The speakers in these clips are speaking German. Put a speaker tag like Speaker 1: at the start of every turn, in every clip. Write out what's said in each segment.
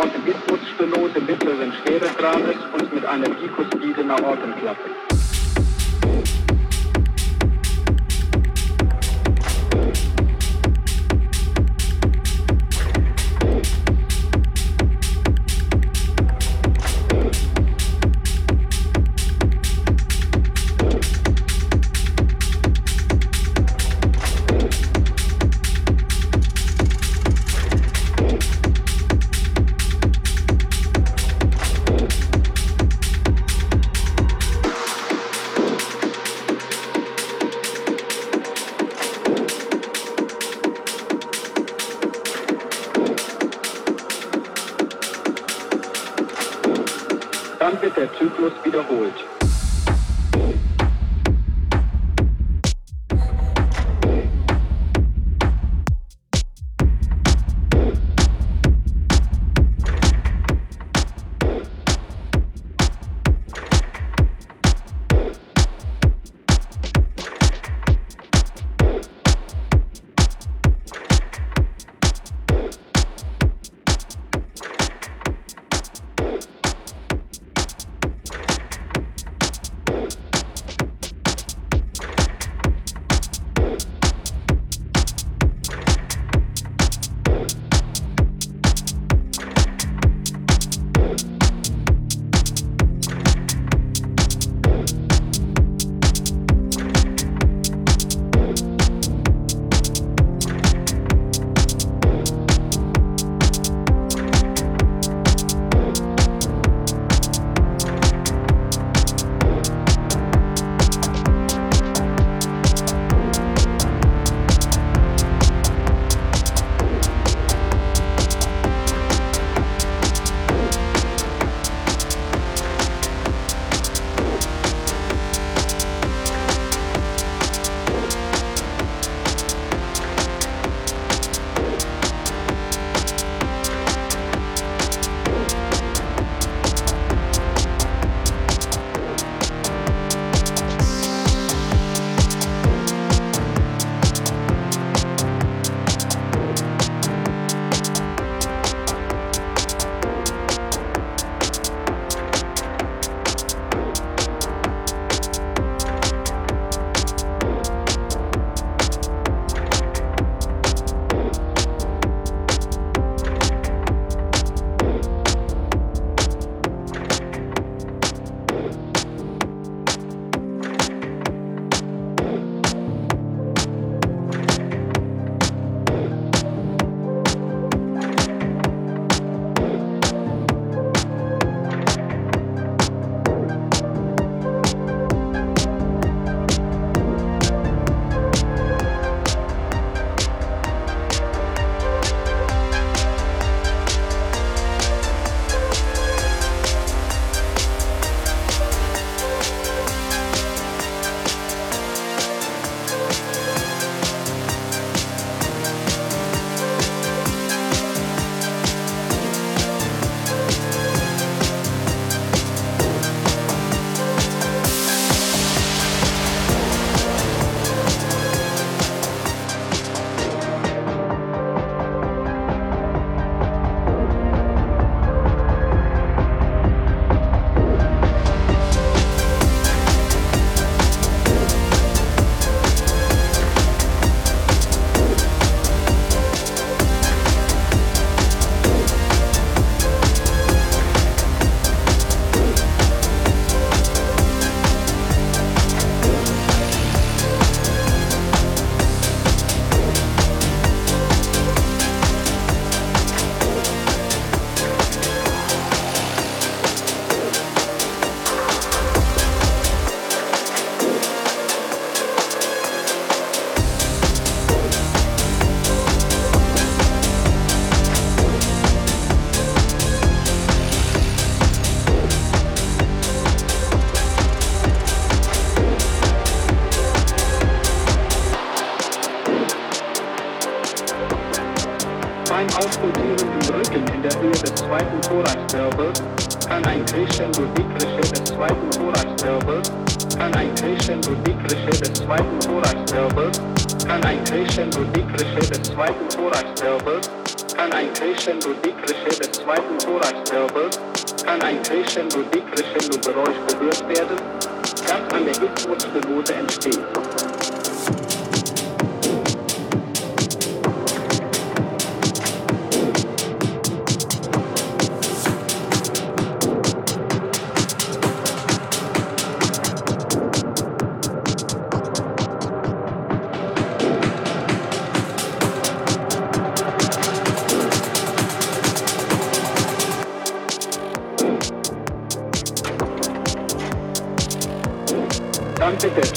Speaker 1: Orthogismusstenose mittleren Schweregrades und mit einer bikuspiden Aortenklappe.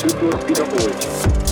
Speaker 1: Zyklus wiederholt.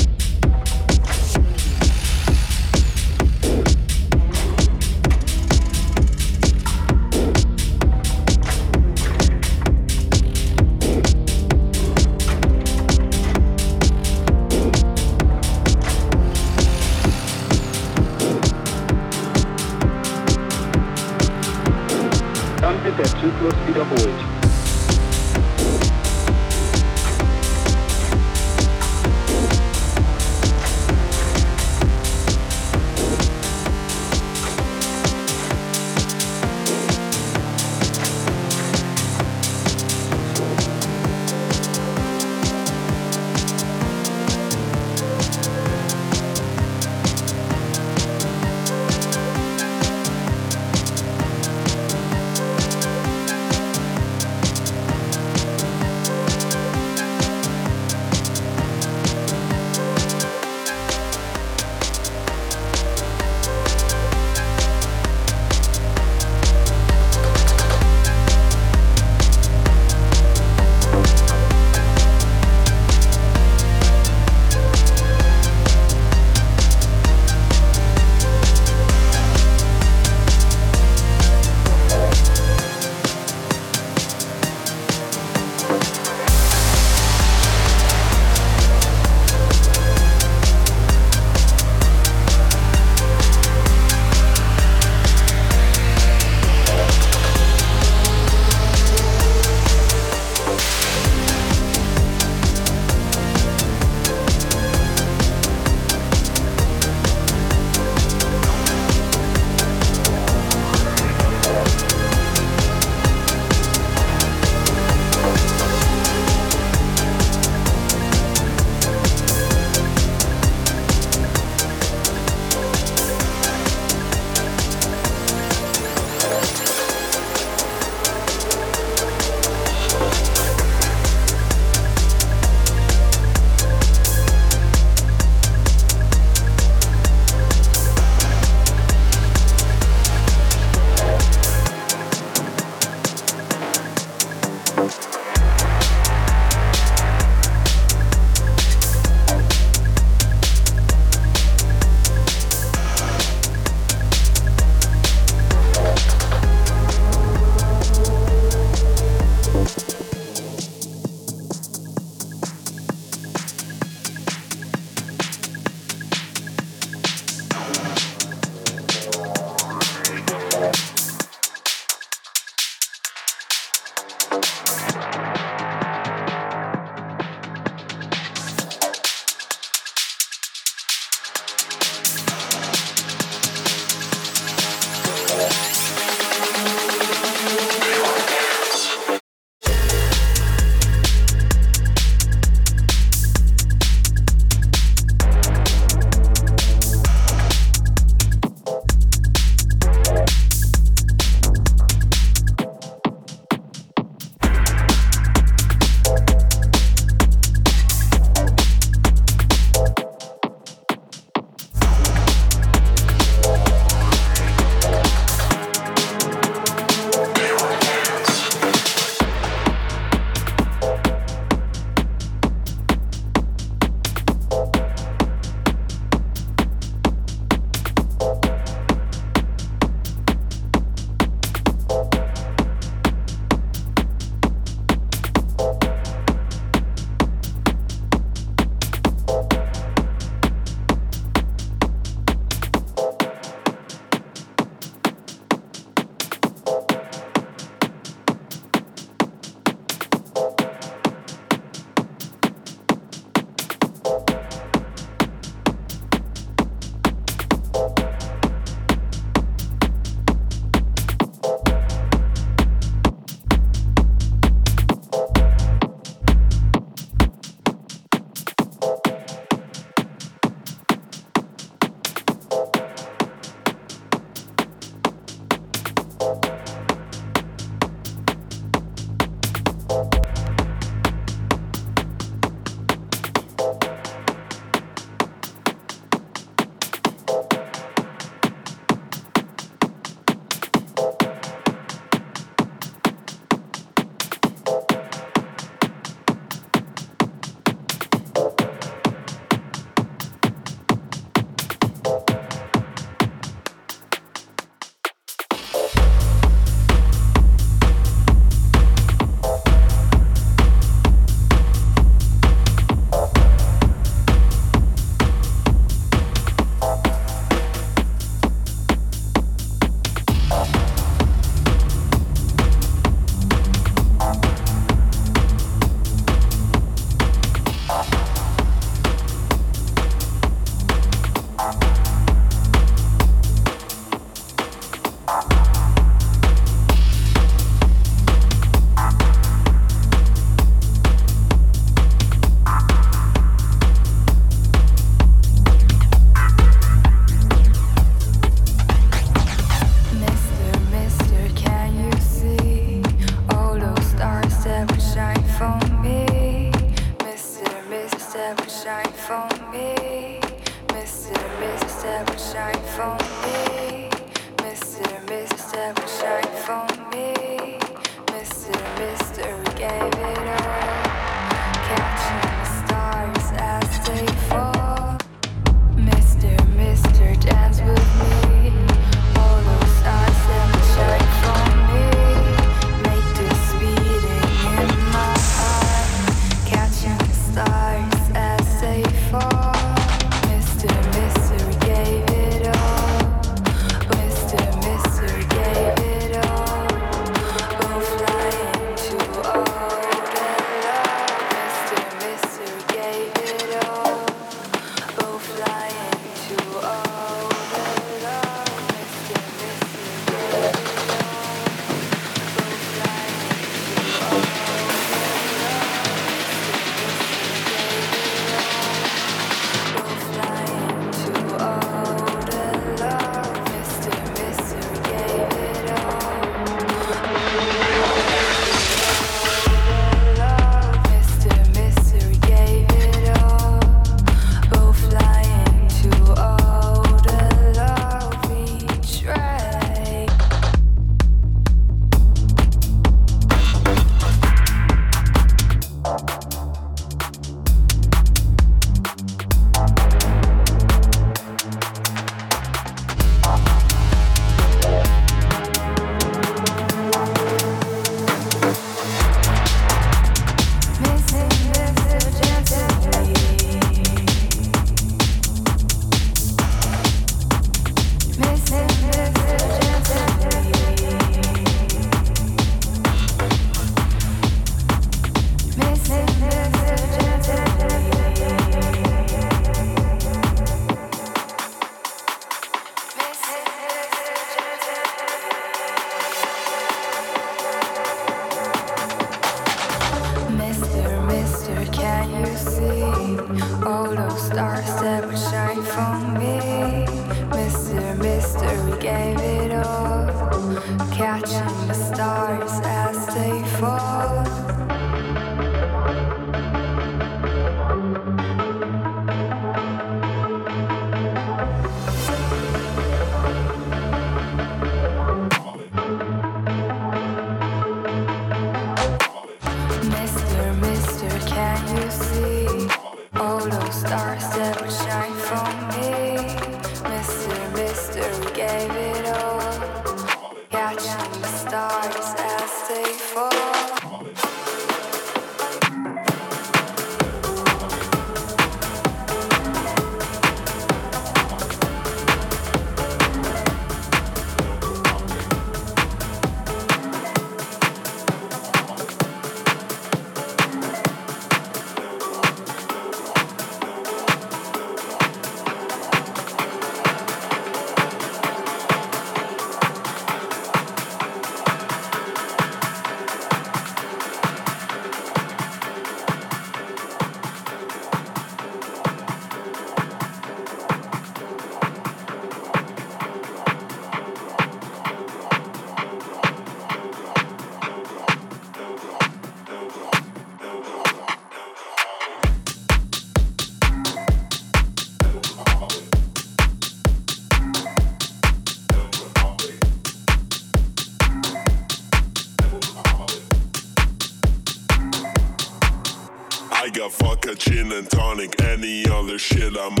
Speaker 2: I'm